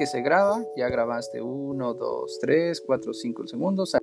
que se graba, ya grabaste 1, 2, 3, 4, 5 segundos.